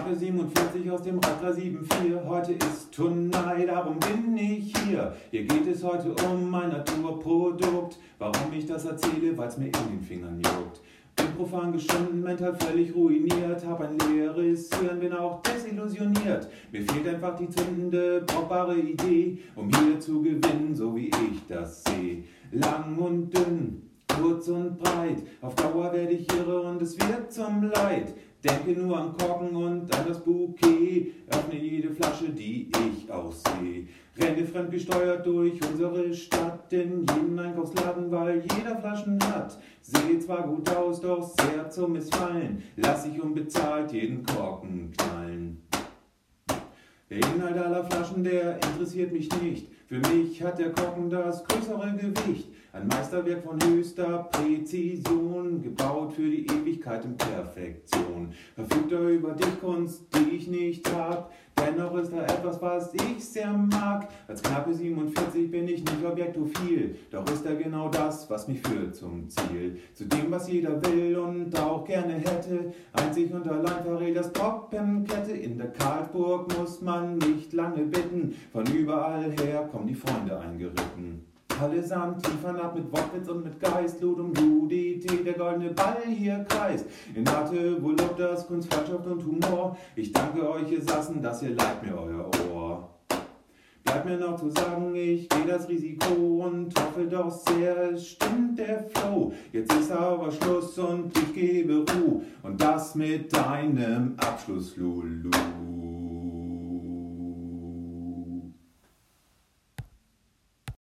Knappe 47 aus dem Rad 374. Heute ist Tonight, darum bin ich hier. Hier geht es heute um mein Naturprodukt. Warum ich das erzähle, weil's mir in den Fingern juckt. Bin profan geschunden, mental völlig ruiniert, hab ein leeres Hirn, bin auch desillusioniert. Mir fehlt einfach die zündende, brauchbare Idee, um hier zu gewinnen, so wie ich das sehe. Lang und dünn, kurz und breit, auf Dauer werde ich irre und es wird zum Leid. Denke nur an Korken und an das Bouquet, öffne jede Flasche, die ich aussehe. Renne fremdgesteuert durch unsere Stadt, in jeden Einkaufsladen, weil jeder Flaschen hat. Sehe zwar gut aus, doch sehr zum Missfallen, lass ich unbezahlt jeden Korken knallen. Der Inhalt aller Flaschen, der interessiert mich nicht. Für mich hat der Korken das größere Gewicht. Ein Meisterwerk von höchster Präzision, gebaut für die Ewigkeit in Perfektion. Verfügt er über Dichtkunst, die ich nicht hab. Dennoch ist er etwas, was ich sehr mag. Als knappe 47 bin ich nicht objektophil, doch ist er genau das, was mich führt zum Ziel. Zu dem, was jeder will und auch gerne hätte. Einzig und allein verrät das Poppenkette. In der Karlsburg muss man nicht lange bitten. Von überall her kommen die Freunde eingeritten. Allesamt liefern ab mit Wortwitz und mit Geist, Ludum Ludite, der goldene Ball hier kreist. In Arte, wohl das Kunst, Freundschaft und Humor. Ich danke euch, ihr Sassen, dass ihr leiht mir euer Ohr. Bleibt mir noch zu sagen, ich gehe das Risiko und hoffe doch sehr, es stimmt der Flow. Jetzt ist aber Schluss und ich gebe Ruhe und das mit deinem Abschluss, Lulu.